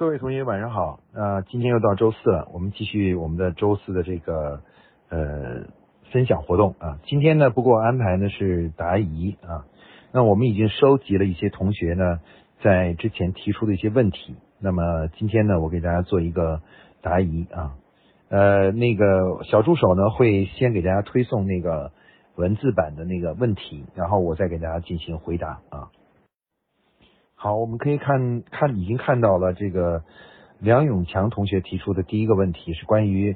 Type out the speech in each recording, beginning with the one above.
各位同学晚上好，那今天又到周四了，我们继续我们的周四的这个呃分享活动啊。今天呢，不过安排呢是答疑啊。那我们已经收集了一些同学呢在之前提出的一些问题，那么今天呢，我给大家做一个答疑啊。呃，那个小助手呢会先给大家推送那个文字版的那个问题，然后我再给大家进行回答啊。好，我们可以看看，已经看到了这个梁永强同学提出的第一个问题是关于，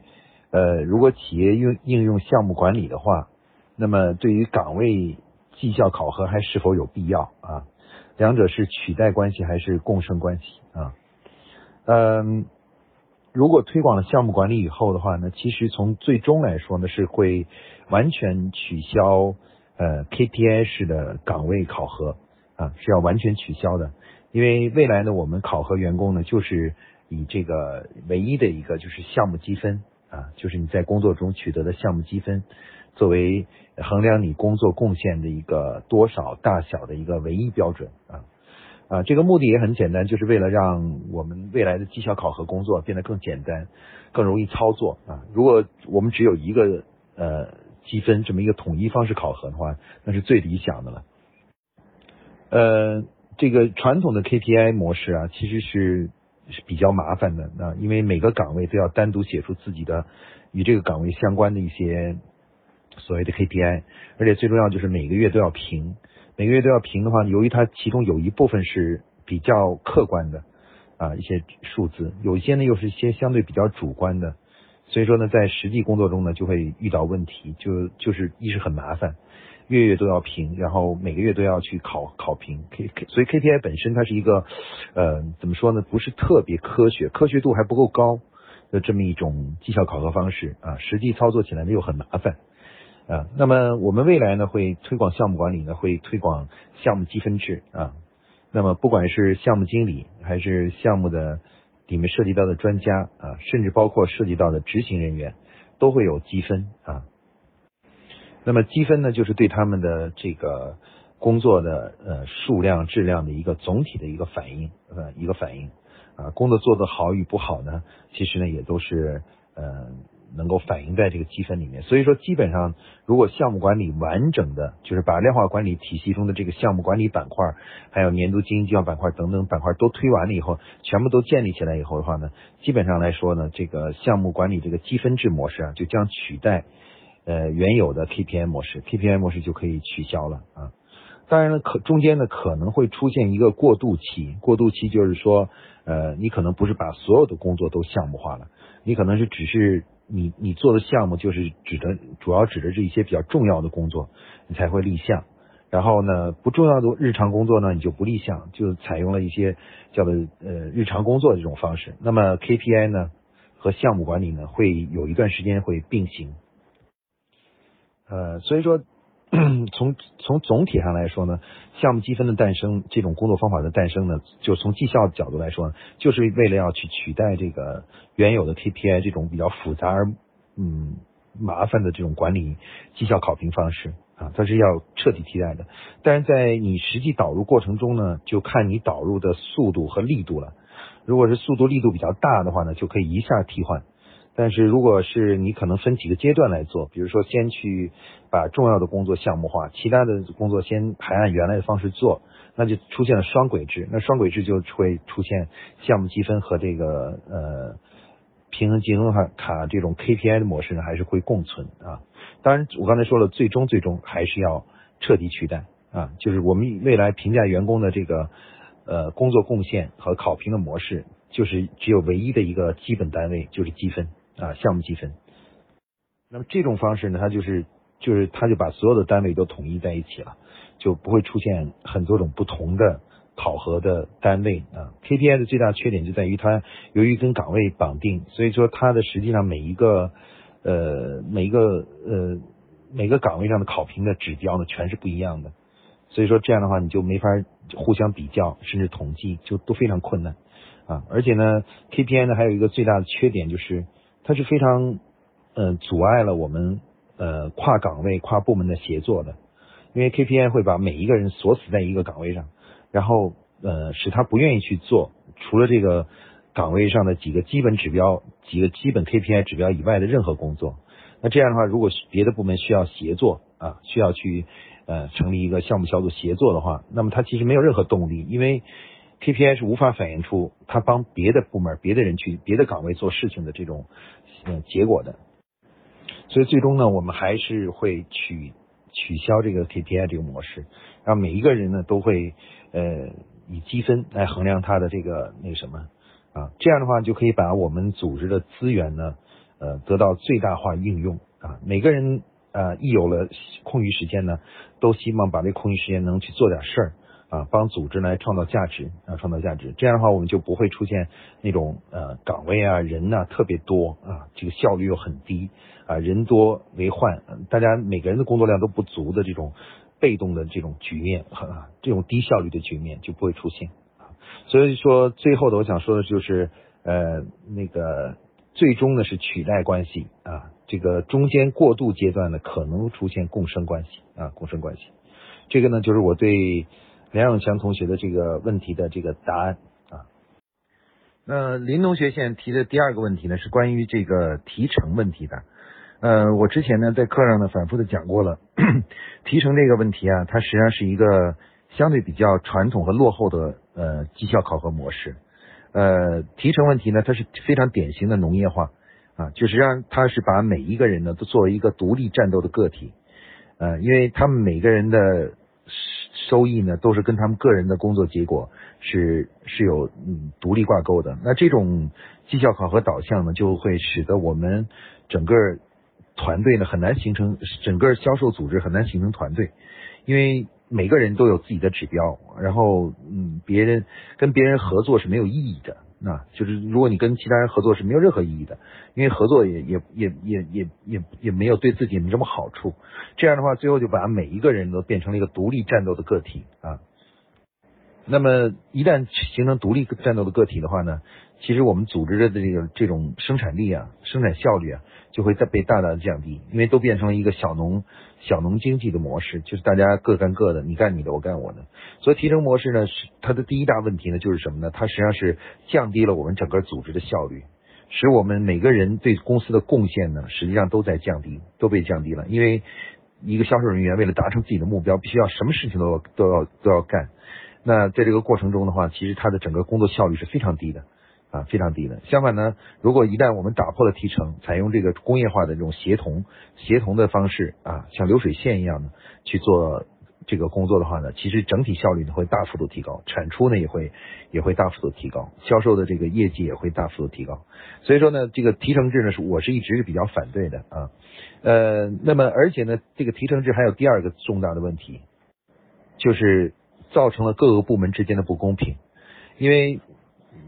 呃，如果企业用应用项目管理的话，那么对于岗位绩效考核还是否有必要啊？两者是取代关系还是共生关系啊？嗯，如果推广了项目管理以后的话呢，其实从最终来说呢，是会完全取消呃 KPI 式的岗位考核。啊，是要完全取消的，因为未来呢，我们考核员工呢，就是以这个唯一的一个就是项目积分啊，就是你在工作中取得的项目积分，作为衡量你工作贡献的一个多少大小的一个唯一标准啊啊，这个目的也很简单，就是为了让我们未来的绩效考核工作变得更简单，更容易操作啊。如果我们只有一个呃积分这么一个统一方式考核的话，那是最理想的了。呃，这个传统的 KPI 模式啊，其实是是比较麻烦的。那因为每个岗位都要单独写出自己的与这个岗位相关的一些所谓的 KPI，而且最重要就是每个月都要评。每个月都要评的话，由于它其中有一部分是比较客观的啊一些数字，有一些呢又是一些相对比较主观的，所以说呢，在实际工作中呢就会遇到问题，就就是一是很麻烦。月月都要评，然后每个月都要去考考评，K K，所以 KPI 本身它是一个，呃，怎么说呢？不是特别科学，科学度还不够高的这么一种绩效考核方式啊，实际操作起来呢又很麻烦啊。那么我们未来呢会推广项目管理呢，会推广项目积分制啊。那么不管是项目经理还是项目的里面涉及到的专家啊，甚至包括涉及到的执行人员，都会有积分啊。那么积分呢，就是对他们的这个工作的呃数量、质量的一个总体的一个反应，呃一个反应啊，工作做得好与不好呢，其实呢也都是呃能够反映在这个积分里面。所以说，基本上如果项目管理完整的，就是把量化管理体系中的这个项目管理板块，还有年度经营绩效板块等等板块都推完了以后，全部都建立起来以后的话呢，基本上来说呢，这个项目管理这个积分制模式啊，就将取代。呃，原有的 KPI 模式，KPI 模式就可以取消了啊。当然了，可中间呢可能会出现一个过渡期，过渡期就是说，呃，你可能不是把所有的工作都项目化了，你可能是只是你你做的项目就是指的主要指的是一些比较重要的工作，你才会立项。然后呢，不重要的日常工作呢，你就不立项，就采用了一些叫做呃日常工作这种方式。那么 KPI 呢和项目管理呢，会有一段时间会并行。呃，所以说，从从总体上来说呢，项目积分的诞生，这种工作方法的诞生呢，就从绩效角度来说，就是为了要去取代这个原有的 KPI 这种比较复杂而嗯麻烦的这种管理绩效考评方式啊，它是要彻底替代的。但是在你实际导入过程中呢，就看你导入的速度和力度了。如果是速度力度比较大的话呢，就可以一下替换。但是如果是你可能分几个阶段来做，比如说先去把重要的工作项目化，其他的工作先还按原来的方式做，那就出现了双轨制。那双轨制就会出现项目积分和这个呃平衡积分卡卡这种 KPI 的模式呢，还是会共存啊。当然，我刚才说了，最终最终还是要彻底取代啊，就是我们未来评价员工的这个呃工作贡献和考评的模式，就是只有唯一的一个基本单位，就是积分。啊，项目积分。那么这种方式呢，它就是就是它就把所有的单位都统一在一起了，就不会出现很多种不同的考核的单位啊。KPI 的最大缺点就在于它由于跟岗位绑定，所以说它的实际上每一个呃每一个呃每个岗位上的考评的指标呢全是不一样的，所以说这样的话你就没法互相比较，甚至统计就都非常困难啊。而且呢，KPI 呢还有一个最大的缺点就是。它是非常，嗯，阻碍了我们呃跨岗位、跨部门的协作的，因为 KPI 会把每一个人锁死在一个岗位上，然后呃使他不愿意去做除了这个岗位上的几个基本指标、几个基本 KPI 指标以外的任何工作。那这样的话，如果别的部门需要协作啊，需要去呃成立一个项目小组协作的话，那么他其实没有任何动力，因为 KPI 是无法反映出他帮别的部门、别的人去别的岗位做事情的这种嗯结果的。所以最终呢，我们还是会取取消这个 KPI 这个模式，让每一个人呢都会呃以积分来衡量他的这个那什么啊，这样的话就可以把我们组织的资源呢呃得到最大化应用啊。每个人啊一有了空余时间呢，都希望把这空余时间能去做点事儿啊，帮组织来创造价值啊，创造价值。这样的话，我们就不会出现那种呃岗位啊人呢特别多啊，这个效率又很低。啊，人多为患，大家每个人的工作量都不足的这种被动的这种局面，啊，这种低效率的局面就不会出现。所以说，最后的我想说的就是，呃，那个最终呢是取代关系啊，这个中间过渡阶段呢可能出现共生关系啊，共生关系。这个呢就是我对梁永强同学的这个问题的这个答案啊。那林同学现在提的第二个问题呢是关于这个提成问题的。呃，我之前呢在课上呢反复的讲过了，提成这个问题啊，它实际上是一个相对比较传统和落后的呃绩效考核模式。呃，提成问题呢，它是非常典型的农业化啊，就是让它是把每一个人呢都作为一个独立战斗的个体，呃，因为他们每个人的收益呢都是跟他们个人的工作结果是是有嗯独立挂钩的。那这种绩效考核导向呢，就会使得我们整个团队呢很难形成，整个销售组织很难形成团队，因为每个人都有自己的指标，然后嗯，别人跟别人合作是没有意义的，啊就是如果你跟其他人合作是没有任何意义的，因为合作也也也也也也也没有对自己没什么好处，这样的话最后就把每一个人都变成了一个独立战斗的个体啊。那么一旦形成独立战斗的个体的话呢，其实我们组织的这个这种生产力啊，生产效率啊。就会在被大大的降低，因为都变成了一个小农小农经济的模式，就是大家各干各的，你干你的，我干我的。所以提成模式呢，是它的第一大问题呢，就是什么呢？它实际上是降低了我们整个组织的效率，使我们每个人对公司的贡献呢，实际上都在降低，都被降低了。因为一个销售人员为了达成自己的目标，必须要什么事情都要都要都要干。那在这个过程中的话，其实他的整个工作效率是非常低的。啊，非常低的。相反呢，如果一旦我们打破了提成，采用这个工业化的这种协同、协同的方式啊，像流水线一样的去做这个工作的话呢，其实整体效率呢会大幅度提高，产出呢也会也会大幅度提高，销售的这个业绩也会大幅度提高。所以说呢，这个提成制呢是我是一直是比较反对的啊。呃，那么而且呢，这个提成制还有第二个重大的问题，就是造成了各个部门之间的不公平，因为。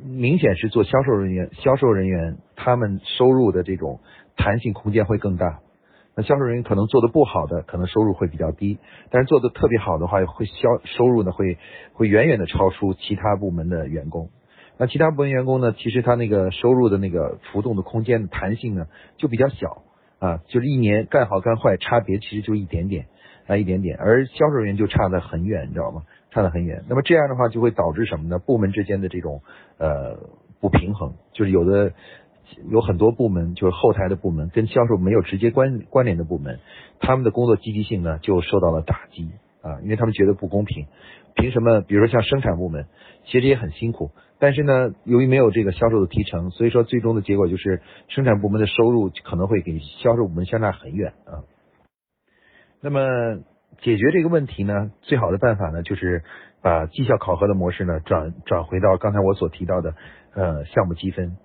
明显是做销售人员，销售人员他们收入的这种弹性空间会更大。那销售人员可能做的不好的，可能收入会比较低；但是做的特别好的话，会销收入呢会会远远的超出其他部门的员工。那其他部门员工呢，其实他那个收入的那个浮动的空间的弹性呢就比较小啊，就是一年干好干坏差别其实就一点点啊一点点，而销售人员就差得很远，你知道吗？看得很远，那么这样的话就会导致什么呢？部门之间的这种呃不平衡，就是有的有很多部门，就是后台的部门跟销售没有直接关关联的部门，他们的工作积极性呢就受到了打击啊，因为他们觉得不公平。凭什么？比如说像生产部门，其实也很辛苦，但是呢，由于没有这个销售的提成，所以说最终的结果就是生产部门的收入可能会给销售部门相差很远啊。那么。解决这个问题呢，最好的办法呢，就是把绩效考核的模式呢转转回到刚才我所提到的呃项目积分，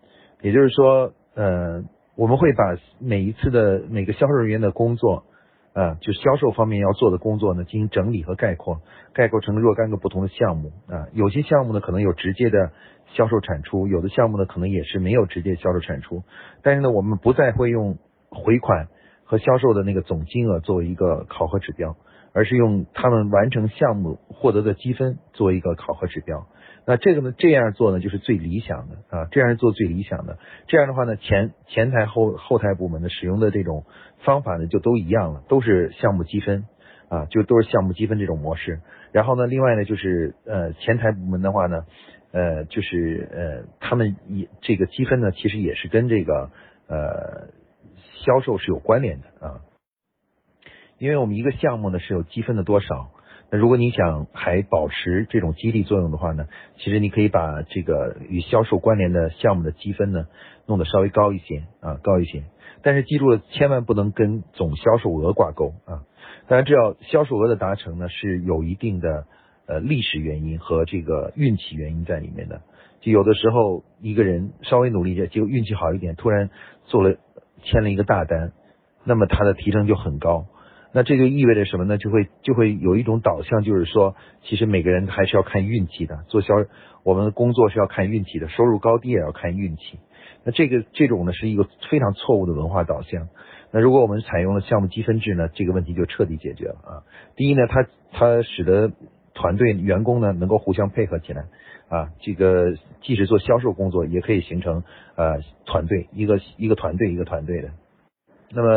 也就是说呃我们会把每一次的每个销售人员的工作啊，就销售方面要做的工作呢进行整理和概括，概括成若干个不同的项目。啊，有些项目呢可能有直接的销售产出，有的项目呢可能也是没有直接销售产出，但是呢我们不再会用回款和销售的那个总金额作为一个考核指标。而是用他们完成项目获得的积分作为一个考核指标。那这个呢，这样做呢就是最理想的啊，这样做最理想的。这样的话呢，前前台后后台部门的使用的这种方法呢就都一样了，都是项目积分啊，就都是项目积分这种模式。然后呢，另外呢就是呃前台部门的话呢，呃，就是呃，他们也这个积分呢，其实也是跟这个呃销售是有关联的啊。因为我们一个项目呢是有积分的多少，那如果你想还保持这种激励作用的话呢，其实你可以把这个与销售关联的项目的积分呢弄得稍微高一些啊，高一些。但是记住了，千万不能跟总销售额挂钩啊。当然，这要销售额的达成呢是有一定的呃历史原因和这个运气原因在里面的。就有的时候一个人稍微努力一点，就运气好一点，突然做了签了一个大单，那么他的提成就很高。那这就意味着什么呢？就会就会有一种导向，就是说，其实每个人还是要看运气的。做销，我们的工作是要看运气的，收入高低也要看运气。那这个这种呢，是一个非常错误的文化导向。那如果我们采用了项目积分制呢，这个问题就彻底解决了啊。第一呢，它它使得团队员工呢能够互相配合起来啊。这个即使做销售工作，也可以形成呃团队，一个一个团队一个团队的。那么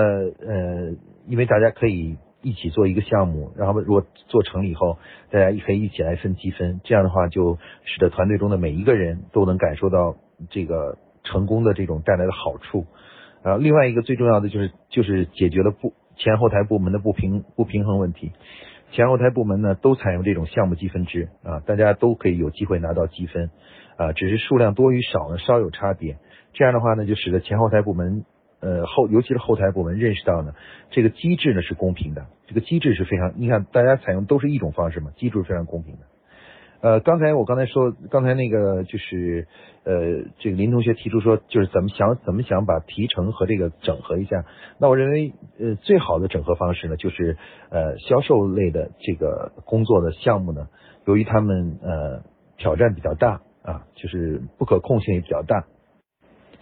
呃。因为大家可以一起做一个项目，然后如果做成了以后，大家可以一起来分积分，这样的话就使得团队中的每一个人都能感受到这个成功的这种带来的好处。啊，另外一个最重要的就是就是解决了不前后台部门的不平不平衡问题。前后台部门呢都采用这种项目积分制啊，大家都可以有机会拿到积分啊，只是数量多与少呢稍有差别。这样的话呢，就使得前后台部门。呃后尤其是后台部门认识到呢，这个机制呢是公平的，这个机制是非常，你看大家采用都是一种方式嘛，机制是非常公平的。呃，刚才我刚才说，刚才那个就是呃，这个林同学提出说，就是怎么想怎么想把提成和这个整合一下。那我认为呃最好的整合方式呢，就是呃销售类的这个工作的项目呢，由于他们呃挑战比较大啊，就是不可控性也比较大。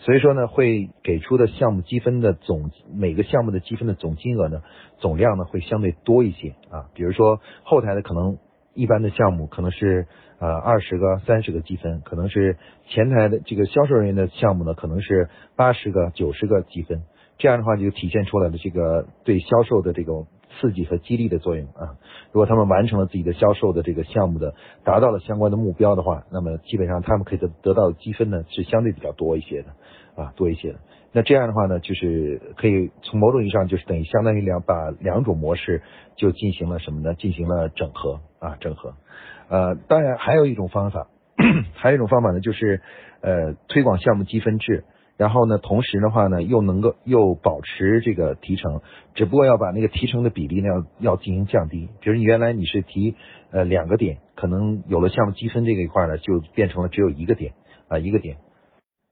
所以说呢，会给出的项目积分的总每个项目的积分的总金额呢，总量呢会相对多一些啊。比如说后台的可能一般的项目可能是呃二十个、三十个积分，可能是前台的这个销售人员的项目呢，可能是八十个、九十个积分。这样的话就体现出来的这个对销售的这种。刺激和激励的作用啊，如果他们完成了自己的销售的这个项目的，达到了相关的目标的话，那么基本上他们可以得得到的积分呢是相对比较多一些的啊，多一些的。那这样的话呢，就是可以从某种意义上就是等于相当于两把两种模式就进行了什么呢？进行了整合啊，整合。呃，当然还有一种方法，还有一种方法呢，就是呃推广项目积分制。然后呢，同时的话呢，又能够又保持这个提成，只不过要把那个提成的比例呢要要进行降低。比如你原来你是提呃两个点，可能有了项目积分这个一块呢，就变成了只有一个点啊一个点。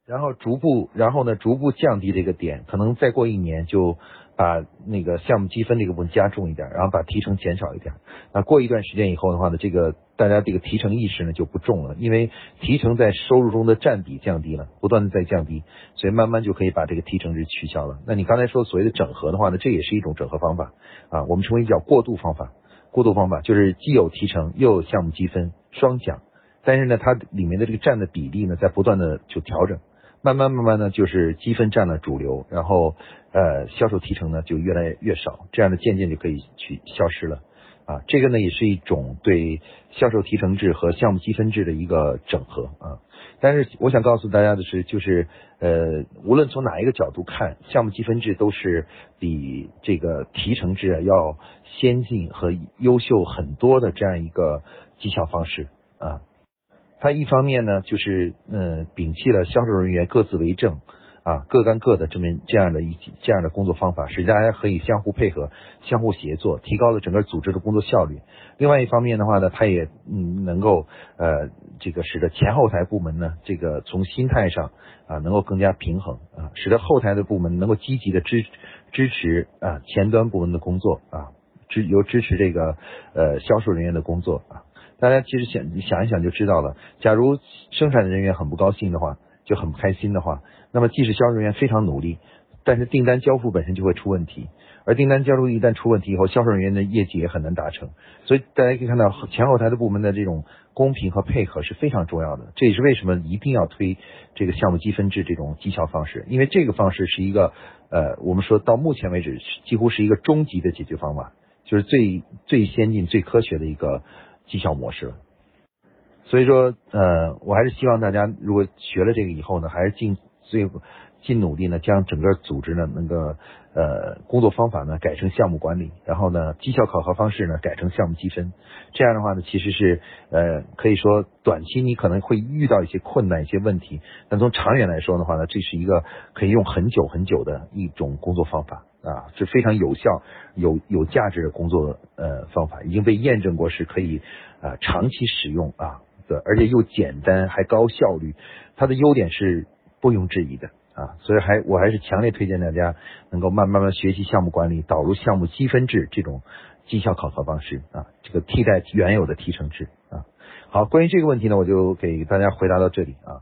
然后逐步，然后呢逐步降低这个点，可能再过一年就。把那个项目积分这个部分加重一点，然后把提成减少一点。那过一段时间以后的话呢，这个大家这个提成意识呢就不重了，因为提成在收入中的占比降低了，不断的在降低，所以慢慢就可以把这个提成值取消了。那你刚才说所谓的整合的话呢，这也是一种整合方法啊，我们称为叫过渡方法。过渡方法就是既有提成又有项目积分双奖，但是呢，它里面的这个占的比例呢在不断的就调整。慢慢慢慢呢，就是积分占了主流，然后呃销售提成呢就越来越少，这样的渐渐就可以去消失了啊。这个呢也是一种对销售提成制和项目积分制的一个整合啊。但是我想告诉大家的是，就是呃无论从哪一个角度看，项目积分制都是比这个提成制要先进和优秀很多的这样一个绩效方式啊。它一方面呢，就是嗯，摒弃了销售人员各自为政啊，各干各的这么这样的一这样的工作方法，使大家可以相互配合、相互协作，提高了整个组织的工作效率。另外一方面的话呢，它也嗯能够呃这个使得前后台部门呢，这个从心态上啊能够更加平衡啊，使得后台的部门能够积极的支支持啊前端部门的工作啊，支由支持这个呃销售人员的工作啊。大家其实想想一想就知道了。假如生产的人员很不高兴的话，就很不开心的话，那么即使销售人员非常努力，但是订单交付本身就会出问题。而订单交付一旦出问题以后，销售人员的业绩也很难达成。所以大家可以看到，前后台的部门的这种公平和配合是非常重要的。这也是为什么一定要推这个项目积分制这种绩效方式，因为这个方式是一个呃，我们说到目前为止几乎是一个终极的解决方法，就是最最先进、最科学的一个。绩效模式了，所以说，呃，我还是希望大家如果学了这个以后呢，还是尽最尽努力呢，将整个组织呢能够呃工作方法呢改成项目管理，然后呢绩效考核方式呢改成项目积分。这样的话呢，其实是呃可以说短期你可能会遇到一些困难、一些问题，但从长远来说的话呢，这是一个可以用很久很久的一种工作方法啊，是非常有效、有有价值的工作呃方法，已经被验证过是可以啊长期使用啊的，而且又简单还高效率，它的优点是毋庸置疑的。啊，所以还我还是强烈推荐大家能够慢慢慢学习项目管理，导入项目积分制这种绩效考核方式啊，这个替代原有的提成制啊。好，关于这个问题呢，我就给大家回答到这里啊。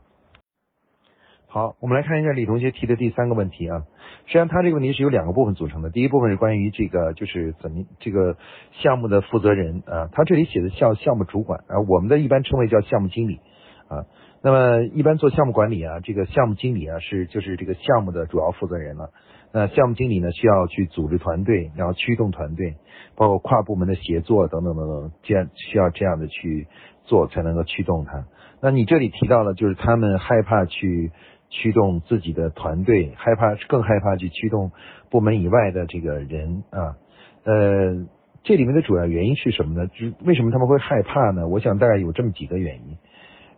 好，我们来看一下李同学提的第三个问题啊。实际上他这个问题是由两个部分组成的，第一部分是关于这个就是怎么这个项目的负责人啊，他这里写的叫项目主管啊，我们的一般称为叫项目经理啊。那么一般做项目管理啊，这个项目经理啊是就是这个项目的主要负责人了。那项目经理呢需要去组织团队，然后驱动团队，包括跨部门的协作等等等等，这样需要这样的去做才能够驱动它。那你这里提到了，就是他们害怕去驱动自己的团队，害怕更害怕去驱动部门以外的这个人啊。呃，这里面的主要原因是什么呢？就是为什么他们会害怕呢？我想大概有这么几个原因。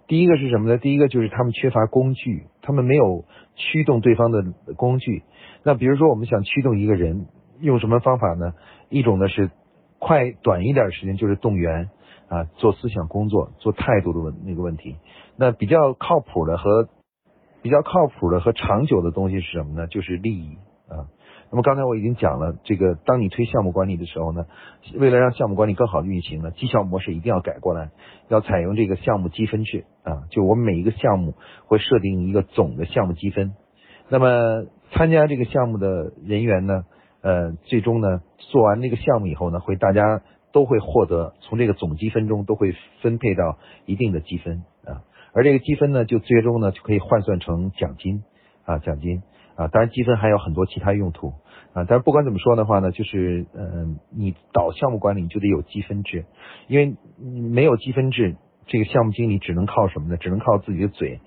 第一个是什么呢？第一个就是他们缺乏工具，他们没有驱动对方的工具。那比如说，我们想驱动一个人，用什么方法呢？一种呢是快短一点时间，就是动员啊，做思想工作，做态度的问那个问题。那比较靠谱的和比较靠谱的和长久的东西是什么呢？就是利益啊。那么刚才我已经讲了，这个当你推项目管理的时候呢，为了让项目管理更好的运行呢，绩效模式一定要改过来，要采用这个项目积分制啊。就我们每一个项目会设定一个总的项目积分，那么参加这个项目的人员呢，呃，最终呢做完这个项目以后呢，会大家都会获得从这个总积分中都会分配到一定的积分啊，而这个积分呢，就最终呢就可以换算成奖金啊，奖金。啊，当然积分还有很多其他用途啊，但是不管怎么说的话呢，就是嗯，你导项目管理就得有积分制，因为没有积分制，这个项目经理只能靠什么呢？只能靠自己的嘴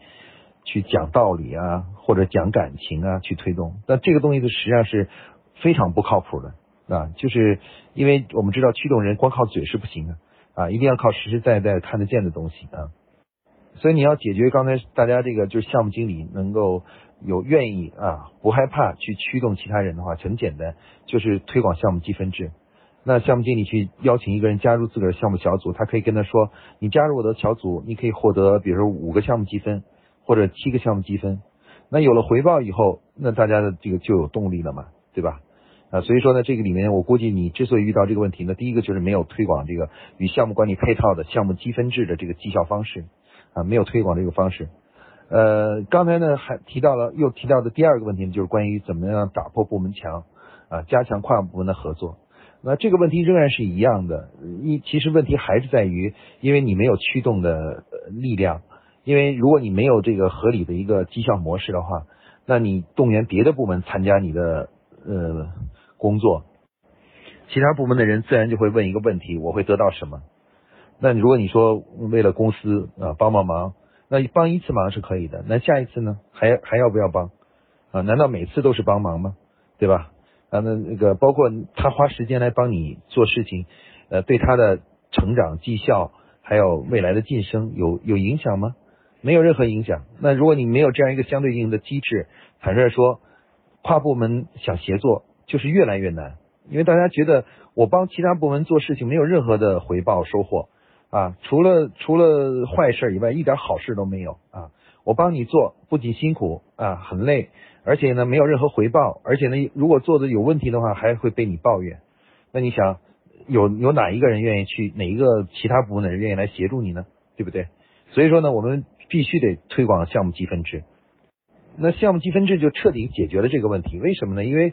去讲道理啊，或者讲感情啊去推动。那这个东西，实际上是非常不靠谱的啊，就是因为我们知道驱动人光靠嘴是不行的啊，一定要靠实实在在看得见的东西啊。所以你要解决刚才大家这个就是项目经理能够。有愿意啊，不害怕去驱动其他人的话，很简单，就是推广项目积分制。那项目经理去邀请一个人加入自个儿项目小组，他可以跟他说：“你加入我的小组，你可以获得，比如说五个项目积分，或者七个项目积分。那有了回报以后，那大家的这个就有动力了嘛，对吧？啊，所以说呢，这个里面我估计你之所以遇到这个问题呢，第一个就是没有推广这个与项目管理配套的项目积分制的这个绩效方式啊，没有推广这个方式。呃，刚才呢还提到了，又提到的第二个问题，就是关于怎么样打破部门墙啊，加强跨部门的合作。那这个问题仍然是一样的，一其实问题还是在于，因为你没有驱动的力量，因为如果你没有这个合理的一个绩效模式的话，那你动员别的部门参加你的呃工作，其他部门的人自然就会问一个问题：我会得到什么？那如果你说为了公司啊帮帮忙。那帮一次忙是可以的，那下一次呢？还还要不要帮？啊？难道每次都是帮忙吗？对吧？啊，那那个包括他花时间来帮你做事情，呃，对他的成长绩效还有未来的晋升有有影响吗？没有任何影响。那如果你没有这样一个相对应的机制，坦率说，跨部门想协作就是越来越难，因为大家觉得我帮其他部门做事情没有任何的回报收获。啊，除了除了坏事以外，一点好事都没有啊！我帮你做，不仅辛苦啊，很累，而且呢，没有任何回报，而且呢，如果做的有问题的话，还会被你抱怨。那你想，有有哪一个人愿意去，哪一个其他部门的人愿意来协助你呢？对不对？所以说呢，我们必须得推广项目积分制。那项目积分制就彻底解决了这个问题。为什么呢？因为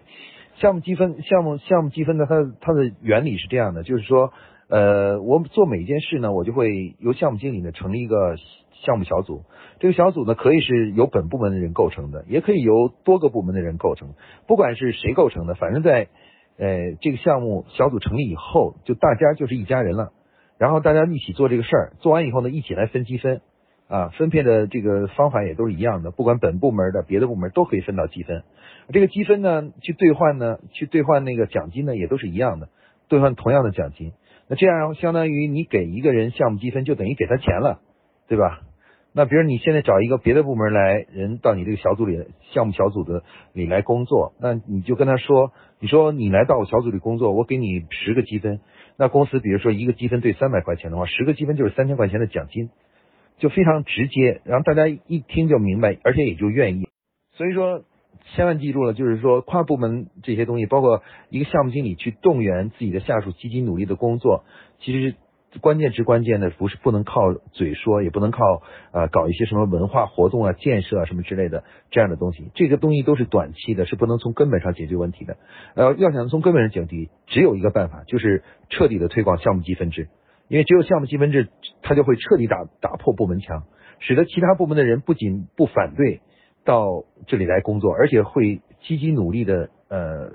项目积分，项目项目积分的它它的原理是这样的，就是说。呃，我做每一件事呢，我就会由项目经理呢成立一个项目小组。这个小组呢，可以是由本部门的人构成的，也可以由多个部门的人构成。不管是谁构成的，反正在呃这个项目小组成立以后，就大家就是一家人了。然后大家一起做这个事儿，做完以后呢，一起来分积分，啊，分配的这个方法也都是一样的，不管本部门的、别的部门都可以分到积分。这个积分呢，去兑换呢，去兑换那个奖金呢，也都是一样的，兑换同样的奖金。那这样相当于你给一个人项目积分，就等于给他钱了，对吧？那比如你现在找一个别的部门来人到你这个小组里，项目小组的里来工作，那你就跟他说，你说你来到我小组里工作，我给你十个积分。那公司比如说一个积分兑三百块钱的话，十个积分就是三千块钱的奖金，就非常直接，然后大家一听就明白，而且也就愿意。所以说，千万记住了，就是说跨部门这些东西，包括一个项目经理去动员自己的下属积极努力的工作，其实。关键之关键的不是不能靠嘴说，也不能靠呃搞一些什么文化活动啊、建设啊什么之类的这样的东西。这个东西都是短期的，是不能从根本上解决问题的。呃，要想从根本上解决，只有一个办法，就是彻底的推广项目积分制。因为只有项目积分制，它就会彻底打打破部门墙，使得其他部门的人不仅不反对到这里来工作，而且会积极努力的呃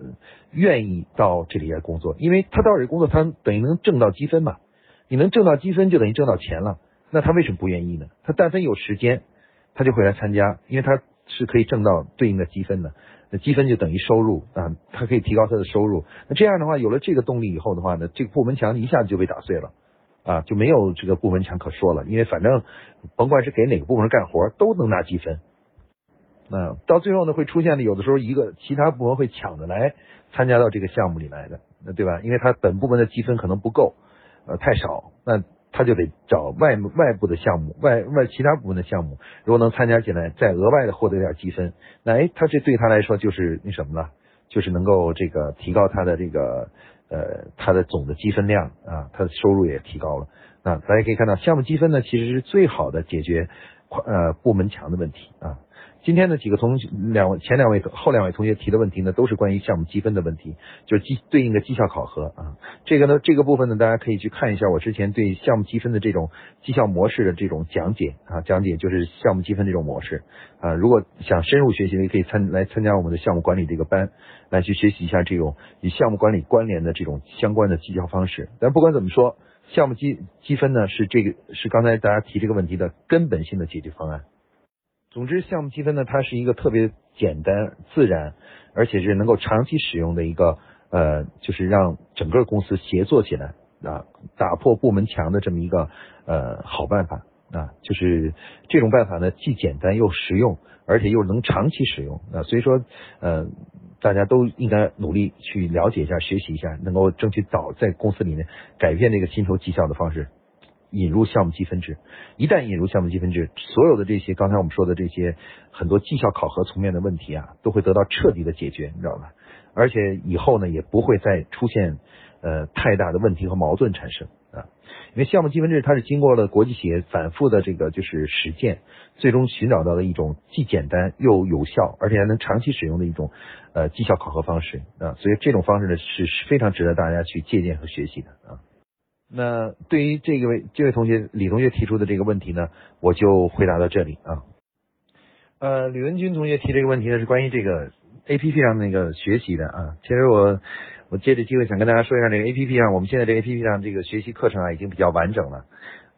愿意到这里来工作，因为他到这里工作，他等于能挣到积分嘛。你能挣到积分，就等于挣到钱了。那他为什么不愿意呢？他但凡有时间，他就会来参加，因为他是可以挣到对应的积分的。那积分就等于收入啊，他可以提高他的收入。那这样的话，有了这个动力以后的话呢，这个部门墙一下子就被打碎了啊，就没有这个部门墙可说了。因为反正甭管是给哪个部门干活，都能拿积分。那到最后呢，会出现的有的时候一个其他部门会抢着来参加到这个项目里来的，那对吧？因为他本部门的积分可能不够。呃，太少，那他就得找外外部的项目，外外其他部门的项目，如果能参加进来，再额外的获得点积分，那哎，他这对他来说就是那什么了，就是能够这个提高他的这个呃他的总的积分量啊，他的收入也提高了。那大家可以看到，项目积分呢，其实是最好的解决呃部门墙的问题啊。今天的几个同两位前两位后两位同学提的问题呢，都是关于项目积分的问题，就是绩对应的绩效考核啊。这个呢，这个部分呢，大家可以去看一下我之前对项目积分的这种绩效模式的这种讲解啊，讲解就是项目积分这种模式啊。如果想深入学习的，也可以参来参加我们的项目管理这个班，来去学习一下这种与项目管理关联的这种相关的绩效方式。但不管怎么说，项目积积分呢，是这个是刚才大家提这个问题的根本性的解决方案。总之，项目积分呢，它是一个特别简单、自然，而且是能够长期使用的一个呃，就是让整个公司协作起来啊，打破部门墙的这么一个呃好办法啊。就是这种办法呢，既简单又实用，而且又能长期使用啊。所以说，呃，大家都应该努力去了解一下、学习一下，能够争取早在公司里面改变这个薪酬绩效的方式。引入项目积分制，一旦引入项目积分制，所有的这些刚才我们说的这些很多绩效考核层面的问题啊，都会得到彻底的解决，你知道吧？而且以后呢，也不会再出现呃太大的问题和矛盾产生啊。因为项目积分制它是经过了国际企业反复的这个就是实践，最终寻找到了一种既简单又有效，而且还能长期使用的一种呃绩效考核方式啊。所以这种方式呢是非常值得大家去借鉴和学习的啊。那对于这个位这位同学李同学提出的这个问题呢，我就回答到这里啊。呃，李文军同学提这个问题呢，是关于这个 A P P 上那个学习的啊。其实我我借着机会想跟大家说一下，这个 A P P 上，我们现在这个 A P P 上这个学习课程啊，已经比较完整了。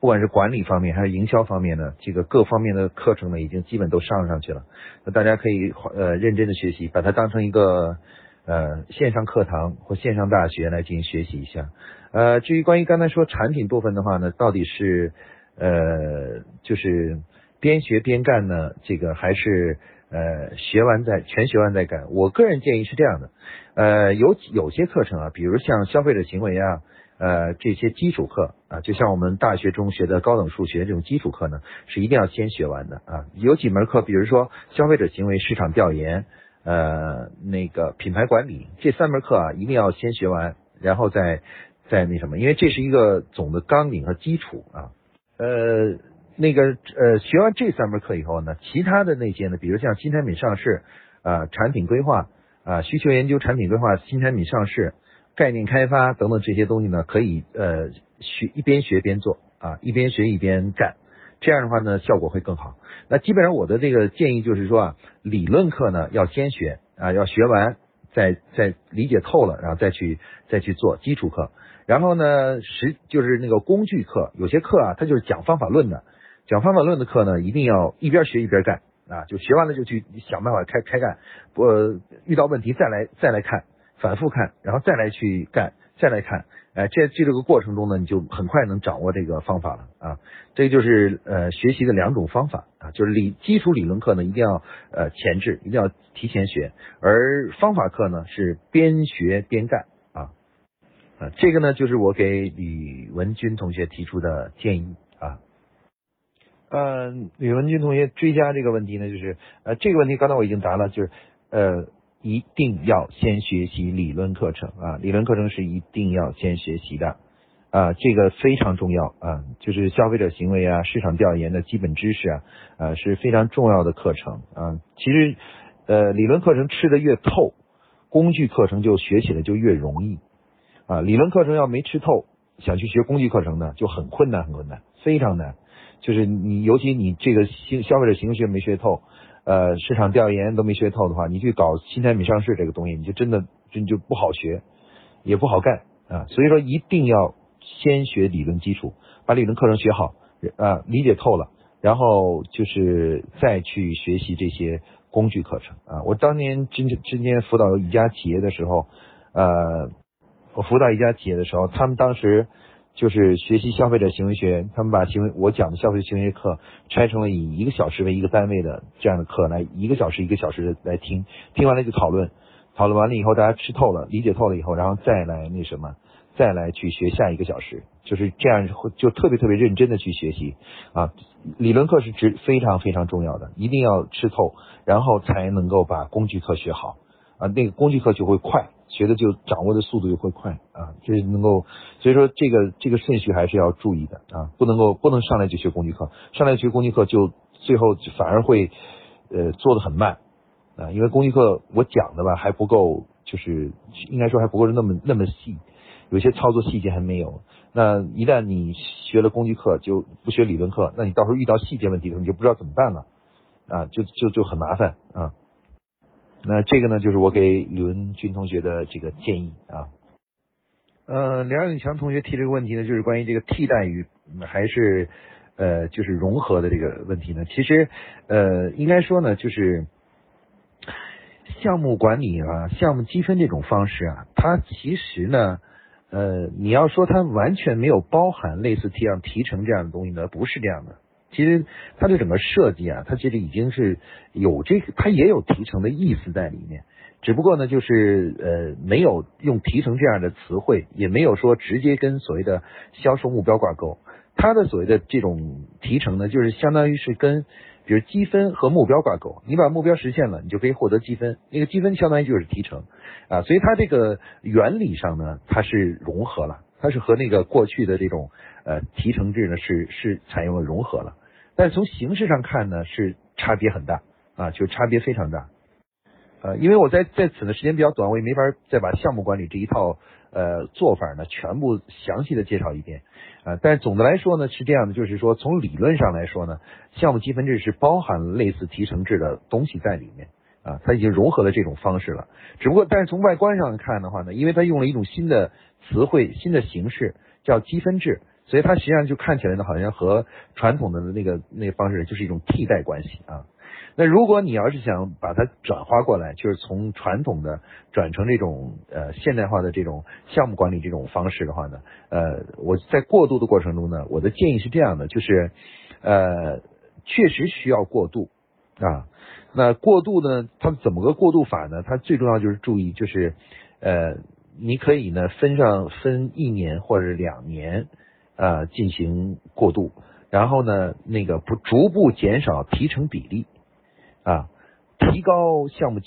不管是管理方面还是营销方面呢，这个各方面的课程呢，已经基本都上上去了。那大家可以呃认真的学习，把它当成一个呃线上课堂或线上大学来进行学习一下。呃，至于关于刚才说产品部分的话呢，到底是呃就是边学边干呢，这个还是呃学完再全学完再干？我个人建议是这样的，呃有有些课程啊，比如像消费者行为啊，呃这些基础课啊，就像我们大学中学的高等数学这种基础课呢，是一定要先学完的啊。有几门课，比如说消费者行为、市场调研，呃那个品牌管理这三门课啊，一定要先学完，然后再。在那什么，因为这是一个总的纲领和基础啊，呃，那个呃，学完这三门课以后呢，其他的那些呢，比如像新产品上市啊、产品规划啊、需求研究、产品规划、新产品上市、概念开发等等这些东西呢，可以呃学一边学边做啊，一边学一边干，这样的话呢，效果会更好。那基本上我的这个建议就是说啊，理论课呢要先学啊，要学完，再再理解透了，然后再去再去做基础课。然后呢，实就是那个工具课，有些课啊，它就是讲方法论的，讲方法论的课呢，一定要一边学一边干啊，就学完了就去想办法开开干，不遇到问题再来再来看，反复看，然后再来去干，再来看，哎，这这这个过程中呢，你就很快能掌握这个方法了啊，这就是呃学习的两种方法啊，就是理基础理论课呢，一定要呃前置，一定要提前学，而方法课呢是边学边干。啊，这个呢，就是我给李文军同学提出的建议啊。呃，李文军同学追加这个问题呢，就是呃，这个问题刚才我已经答了，就是呃，一定要先学习理论课程啊，理论课程是一定要先学习的啊，这个非常重要啊，就是消费者行为啊、市场调研的基本知识啊，呃，是非常重要的课程啊。其实呃，理论课程吃的越透，工具课程就学起来就越容易。啊，理论课程要没吃透，想去学工具课程呢，就很困难，很困难，非常难。就是你，尤其你这个消消费者行为学没学透，呃，市场调研都没学透的话，你去搞新产品上市这个东西，你就真的真就不好学，也不好干啊。所以说，一定要先学理论基础，把理论课程学好啊，理解透了，然后就是再去学习这些工具课程啊。我当年之之前辅导一家企业的时候，呃。我辅导一家企业的时候，他们当时就是学习消费者行为学，他们把行为我讲的消费行为课拆成了以一个小时为一个单位的这样的课来，一个小时一个小时的来听，听完了就讨论，讨论完了以后大家吃透了，理解透了以后，然后再来那什么，再来去学下一个小时，就是这样就特别特别认真的去学习。啊，理论课是值非常非常重要的，一定要吃透，然后才能够把工具课学好。啊，那个工具课就会快。学的就掌握的速度就会快啊，这能够，所以说这个这个顺序还是要注意的啊，不能够不能上来就学工具课，上来学工具课就最后反而会呃做的很慢啊，因为工具课我讲的吧还不够，就是应该说还不够那么那么细，有些操作细节还没有。那一旦你学了工具课就不学理论课，那你到时候遇到细节问题的时候你就不知道怎么办了啊，就就就很麻烦啊。那这个呢，就是我给李文军同学的这个建议啊。呃，梁永强同学提这个问题呢，就是关于这个替代与还是呃就是融合的这个问题呢。其实呃应该说呢，就是项目管理啊、项目积分这种方式啊，它其实呢呃你要说它完全没有包含类似这样提成这样的东西呢，不是这样的。其实它的整个设计啊，它其实已经是有这个，它也有提成的意思在里面，只不过呢，就是呃没有用提成这样的词汇，也没有说直接跟所谓的销售目标挂钩。它的所谓的这种提成呢，就是相当于是跟比如积分和目标挂钩，你把目标实现了，你就可以获得积分，那个积分相当于就是提成。啊，所以它这个原理上呢，它是融合了，它是和那个过去的这种呃提成制呢是是采用了融合了。但是从形式上看呢，是差别很大啊，就差别非常大。呃，因为我在在此呢时间比较短，我也没法再把项目管理这一套呃做法呢全部详细的介绍一遍啊。但是总的来说呢是这样的，就是说从理论上来说呢，项目积分制是包含类似提成制的东西在里面啊，它已经融合了这种方式了。只不过，但是从外观上看的话呢，因为它用了一种新的词汇、新的形式，叫积分制。所以它实际上就看起来呢，好像和传统的那个那个方式就是一种替代关系啊。那如果你要是想把它转化过来，就是从传统的转成这种呃现代化的这种项目管理这种方式的话呢，呃，我在过渡的过程中呢，我的建议是这样的，就是呃确实需要过渡啊。那过渡呢，它怎么个过渡法呢？它最重要就是注意，就是呃你可以呢分上分一年或者两年。呃，进行过渡，然后呢，那个不逐步减少提成比例啊，提高项目，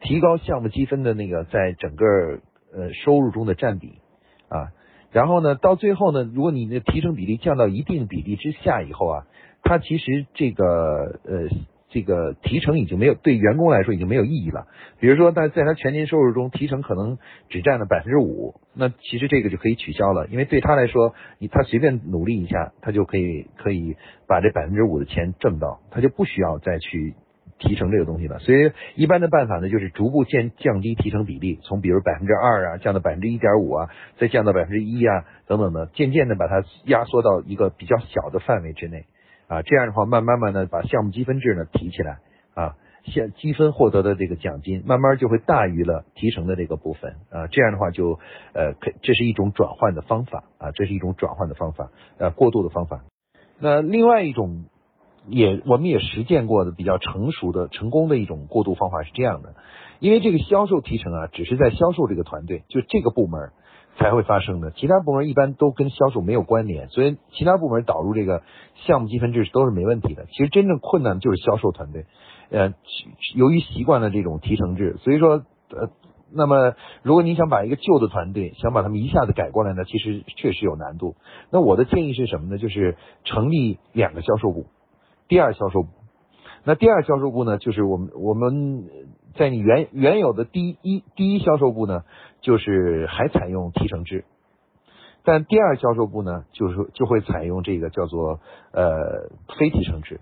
提高项目积分的那个在整个呃收入中的占比啊，然后呢，到最后呢，如果你的提成比例降到一定比例之下以后啊，它其实这个呃。这个提成已经没有对员工来说已经没有意义了。比如说，在在他全年收入中，提成可能只占了百分之五，那其实这个就可以取消了，因为对他来说，你他随便努力一下，他就可以可以把这百分之五的钱挣到，他就不需要再去提成这个东西了。所以一般的办法呢，就是逐步降降低提成比例，从比如百分之二啊降到百分之一点五啊，再降到百分之一啊等等的，渐渐的把它压缩到一个比较小的范围之内啊。这样的话，慢慢慢的把项目积分制呢提起来啊。现积分获得的这个奖金，慢慢就会大于了提成的这个部分啊，这样的话就呃，可这是一种转换的方法啊，这是一种转换的方法，呃，过渡的方法。那另外一种也我们也实践过的比较成熟的成功的一种过渡方法是这样的，因为这个销售提成啊，只是在销售这个团队就这个部门才会发生的，其他部门一般都跟销售没有关联，所以其他部门导入这个项目积分制都是没问题的。其实真正困难的就是销售团队。呃，由于习惯了这种提成制，所以说，呃，那么如果你想把一个旧的团队想把他们一下子改过来呢，其实确实有难度。那我的建议是什么呢？就是成立两个销售部，第二销售部。那第二销售部呢，就是我们我们在你原原有的第一第一销售部呢，就是还采用提成制，但第二销售部呢，就是就会采用这个叫做呃非提成制，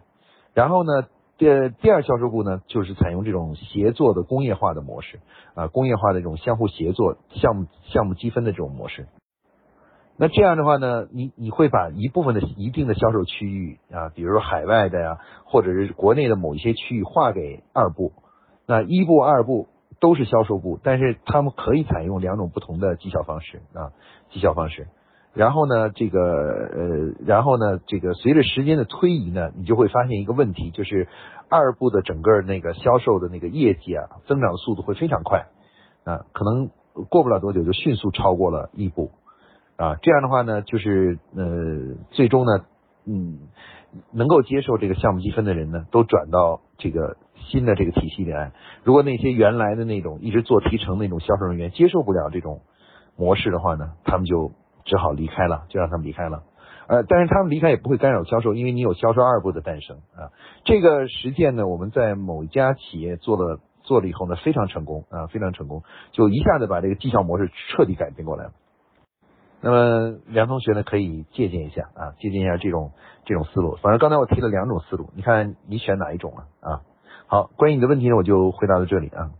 然后呢。第第二销售部呢，就是采用这种协作的工业化的模式啊，工业化的这种相互协作、项目项目积分的这种模式。那这样的话呢，你你会把一部分的一定的销售区域啊，比如说海外的呀，或者是国内的某一些区域划给二部，那一部、二部都是销售部，但是他们可以采用两种不同的绩效方式啊，绩效方式。然后呢，这个呃，然后呢，这个随着时间的推移呢，你就会发现一个问题，就是二部的整个那个销售的那个业绩啊，增长速度会非常快啊，可能过不了多久就迅速超过了一部啊。这样的话呢，就是呃，最终呢，嗯，能够接受这个项目积分的人呢，都转到这个新的这个体系里来。如果那些原来的那种一直做提成那种销售人员接受不了这种模式的话呢，他们就。只好离开了，就让他们离开了，呃，但是他们离开也不会干扰销售，因为你有销售二部的诞生啊。这个实践呢，我们在某一家企业做了做了以后呢，非常成功啊，非常成功，就一下子把这个绩效模式彻底改变过来了。那么梁同学呢，可以借鉴一下啊，借鉴一下这种这种思路。反正刚才我提了两种思路，你看你选哪一种了啊？好，关于你的问题呢，我就回答到这里啊。